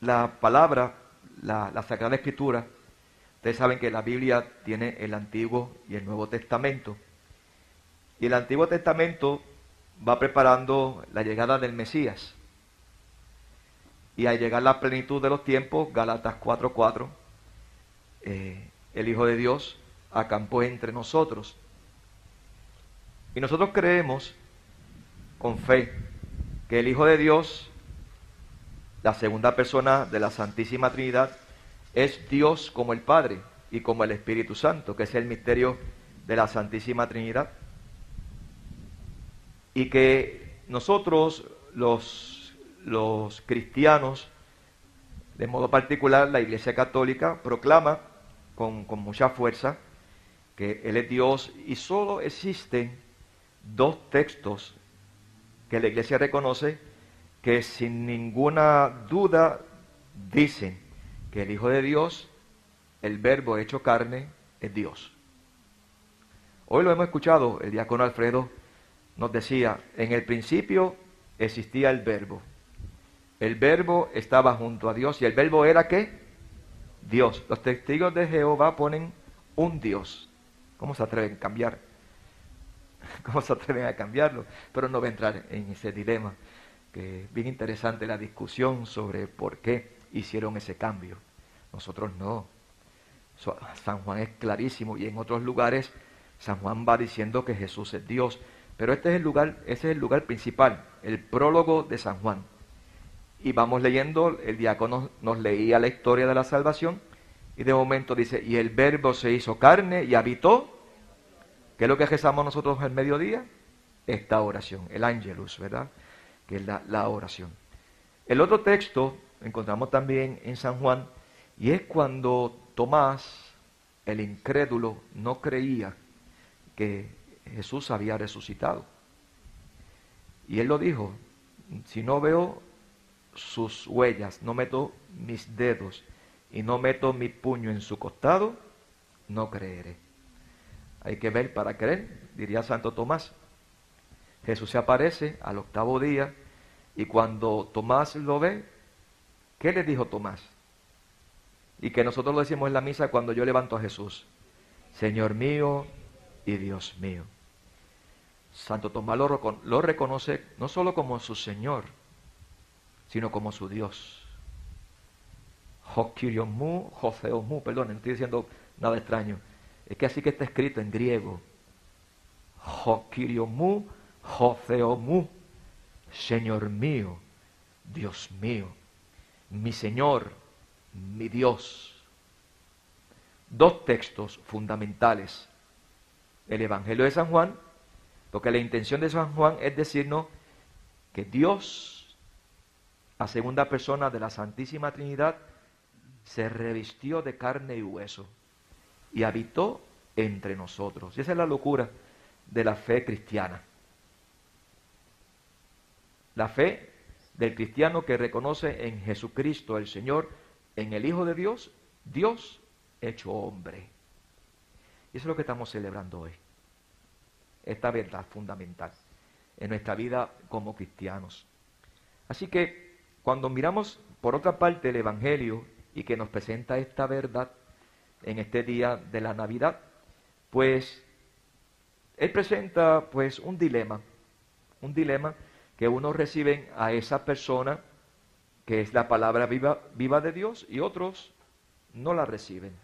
la palabra, la, la Sagrada Escritura, ustedes saben que la Biblia tiene el Antiguo y el Nuevo Testamento. Y el Antiguo Testamento va preparando la llegada del Mesías. Y al llegar la plenitud de los tiempos, Galatas 4:4, eh, el Hijo de Dios acampó entre nosotros. Y nosotros creemos con fe que el Hijo de Dios, la segunda persona de la Santísima Trinidad, es Dios como el Padre y como el Espíritu Santo, que es el misterio de la Santísima Trinidad. Y que nosotros, los, los cristianos, de modo particular la Iglesia Católica, proclama con, con mucha fuerza que Él es Dios y solo existen dos textos que la Iglesia reconoce que sin ninguna duda dicen que el Hijo de Dios, el Verbo hecho carne, es Dios. Hoy lo hemos escuchado, el diácono Alfredo nos decía, en el principio existía el Verbo. El Verbo estaba junto a Dios y el Verbo era qué? Dios. Los testigos de Jehová ponen un Dios. ¿Cómo se atreven a cambiar? ¿Cómo se atreven a cambiarlo? Pero no voy a entrar en ese dilema, que bien interesante la discusión sobre por qué hicieron ese cambio. Nosotros no. San Juan es clarísimo y en otros lugares San Juan va diciendo que Jesús es Dios. Pero este es el lugar, ese es el lugar principal, el prólogo de San Juan. Y vamos leyendo, el diácono nos leía la historia de la salvación y de momento dice, y el verbo se hizo carne y habitó. ¿Qué es lo que rezamos nosotros el mediodía? Esta oración, el ángelus, ¿verdad? Que es la, oración. El otro texto encontramos también en San Juan y es cuando Tomás, el incrédulo, no creía que Jesús había resucitado. Y él lo dijo, si no veo sus huellas, no meto mis dedos y no meto mi puño en su costado, no creeré. Hay que ver para creer, diría Santo Tomás. Jesús se aparece al octavo día y cuando Tomás lo ve, ¿qué le dijo Tomás? Y que nosotros lo decimos en la misa cuando yo levanto a Jesús. Señor mío y Dios mío. Santo Tomás lo, reconoce no solo como su Señor, sino como su Dios. Jokiriomu, Joseomu, perdón, no estoy diciendo nada extraño. Es que así que está escrito en griego. Jokiriomu, Joseomu, Señor mío, Dios mío, mi Señor, mi Dios. Dos textos fundamentales. El Evangelio de San Juan, porque la intención de San Juan es decirnos que Dios la segunda persona de la Santísima Trinidad, se revistió de carne y hueso y habitó entre nosotros. Y esa es la locura de la fe cristiana. La fe del cristiano que reconoce en Jesucristo el Señor, en el Hijo de Dios, Dios hecho hombre. Y eso es lo que estamos celebrando hoy. Esta verdad fundamental en nuestra vida como cristianos. Así que cuando miramos por otra parte el Evangelio y que nos presenta esta verdad en este día de la Navidad, pues él presenta pues un dilema, un dilema que unos reciben a esa persona que es la palabra viva, viva de Dios y otros no la reciben.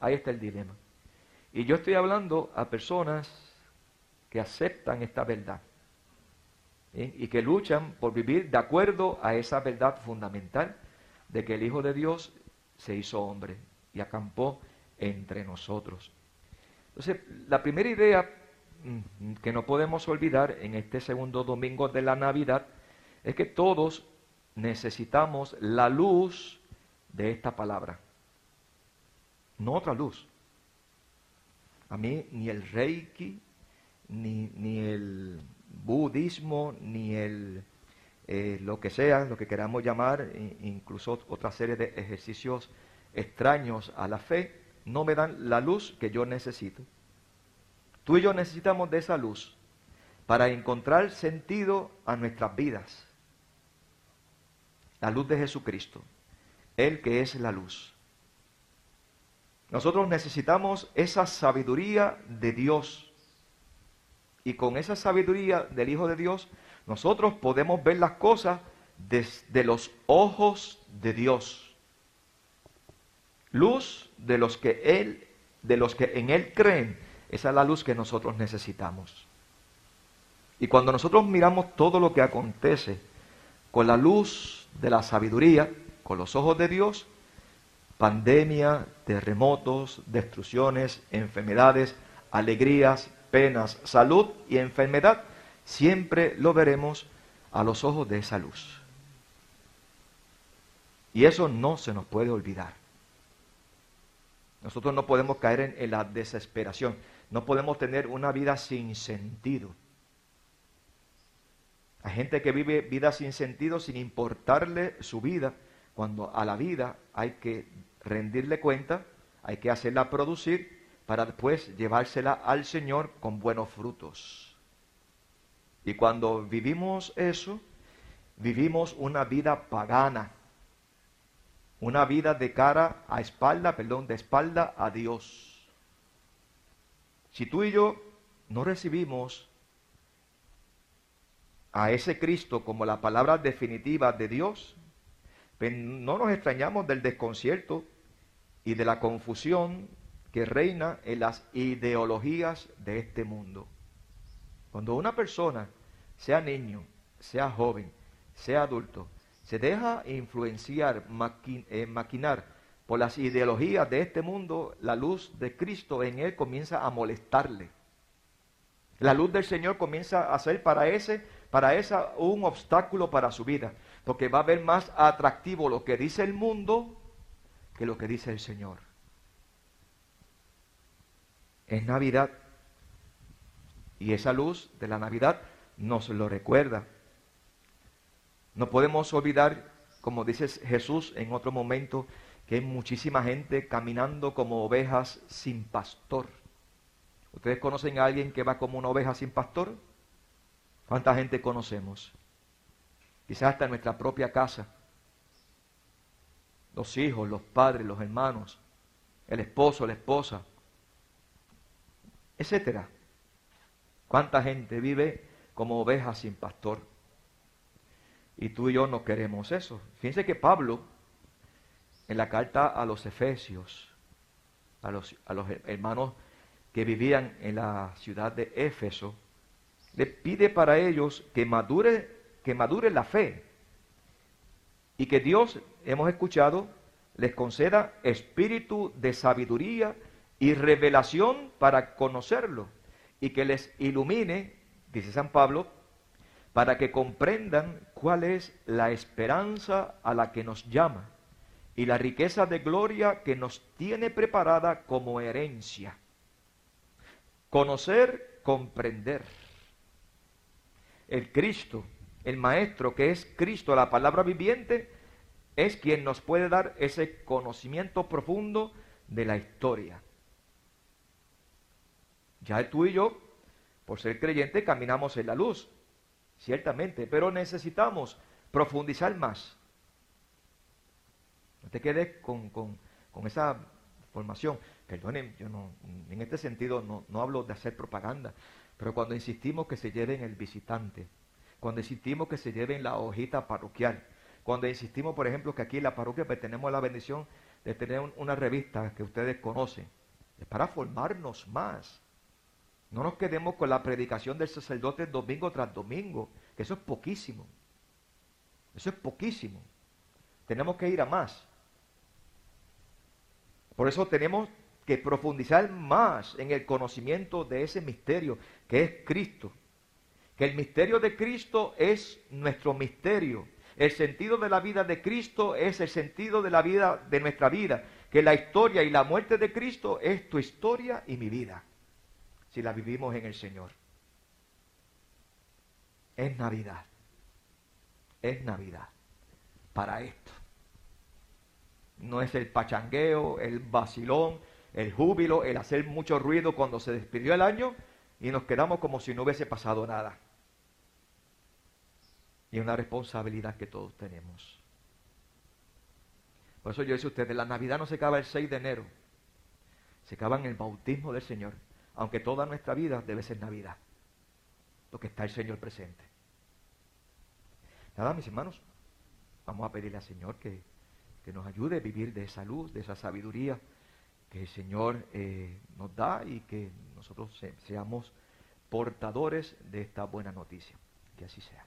Ahí está el dilema. Y yo estoy hablando a personas que aceptan esta verdad y que luchan por vivir de acuerdo a esa verdad fundamental de que el Hijo de Dios se hizo hombre y acampó entre nosotros. Entonces, la primera idea que no podemos olvidar en este segundo domingo de la Navidad es que todos necesitamos la luz de esta palabra, no otra luz. A mí ni el reiki, ni, ni el budismo, ni el eh, lo que sea, lo que queramos llamar, incluso otra serie de ejercicios extraños a la fe, no me dan la luz que yo necesito. Tú y yo necesitamos de esa luz para encontrar sentido a nuestras vidas. la luz de Jesucristo, Él que es la luz. Nosotros necesitamos esa sabiduría de Dios. Y con esa sabiduría del Hijo de Dios, nosotros podemos ver las cosas desde los ojos de Dios. Luz de los que Él, de los que en Él creen, esa es la luz que nosotros necesitamos. Y cuando nosotros miramos todo lo que acontece con la luz de la sabiduría, con los ojos de Dios, pandemia, terremotos, destrucciones, enfermedades, alegrías, penas, salud y enfermedad, siempre lo veremos a los ojos de esa luz. Y eso no se nos puede olvidar. Nosotros no podemos caer en, la desesperación, no podemos tener una vida sin sentido. Hay gente que vive vida sin sentido sin importarle su vida, cuando a la vida hay que rendirle cuenta, hay que hacerla producir para después llevársela al Señor con buenos frutos. Y cuando vivimos eso, vivimos una vida pagana, una vida de cara a espalda, perdón, de espalda a Dios. Si tú y yo no recibimos a ese Cristo como la palabra definitiva de Dios, pues no nos extrañamos del desconcierto y de la confusión que reina en las ideologías de este mundo. Cuando una persona, sea niño, sea joven, sea adulto, se deja influenciar, eh, maquinar por las ideologías de este mundo, la luz de Cristo en él comienza a molestarle. La luz del Señor comienza a ser para ese, para esa un obstáculo para su vida, porque va a ver más atractivo lo que dice el mundo que lo que dice el Señor. Es Navidad y esa luz de la Navidad nos lo recuerda. No podemos olvidar, como dice Jesús en otro momento, que hay muchísima gente caminando como ovejas sin pastor. ¿Ustedes conocen a alguien que va como una oveja sin pastor? ¿Cuánta gente conocemos? Quizás hasta en nuestra propia casa los hijos, los padres, los hermanos, el esposo, la esposa, etcétera. ¿Cuánta gente vive como ovejas sin pastor? Y tú y yo no queremos eso. Fíjense que Pablo, en la carta a los Efesios, a los, a los hermanos que vivían en la ciudad de Éfeso, le pide para ellos que madure, que madure la fe y que Dios, hemos escuchado, les conceda espíritu de sabiduría y revelación para conocerlo y que les ilumine, dice San Pablo, para que comprendan cuál es la esperanza a la que nos llama y la riqueza de gloria que nos tiene preparada como herencia. Conocer, comprender. El Cristo el Maestro, que es Cristo, la palabra viviente, es quien nos puede dar ese conocimiento profundo de la historia. Ya tú y yo, por ser creyente, caminamos en la luz, ciertamente, pero necesitamos profundizar más. No te quedes con, esa formación. Perdonen, yo no, en este sentido no, no hablo de hacer propaganda, pero cuando insistimos que se lleven el visitante, cuando insistimos que se lleven la hojita parroquial, cuando insistimos, por ejemplo, que aquí en la parroquia pues, tenemos la bendición de tener una revista que ustedes conocen, es para formarnos más. No nos quedemos con la predicación del sacerdote domingo tras domingo, que eso es poquísimo. Eso es poquísimo. Tenemos que ir a más. Por eso tenemos que profundizar más en el conocimiento de ese misterio que es Cristo que el misterio de Cristo es nuestro misterio. El sentido de la vida de Cristo es el sentido de la vida de nuestra vida. Que la historia y la muerte de Cristo es tu historia y mi vida. Si la vivimos en el Señor. Es Navidad. Es Navidad. Para esto. No es el pachangueo, el vacilón, el júbilo, el hacer mucho ruido cuando se despidió el año y nos quedamos como si no hubiese pasado nada. Y una responsabilidad que todos tenemos. Por eso yo decía a ustedes, la Navidad no se acaba el 6 de enero, se acaba en el bautismo del Señor, aunque toda nuestra vida debe ser Navidad, porque está el Señor presente. Nada, mis hermanos, vamos a pedirle al Señor que, nos ayude a vivir de esa luz, de esa sabiduría que el Señor eh, nos da y que nosotros seamos portadores de esta buena noticia. Que así sea.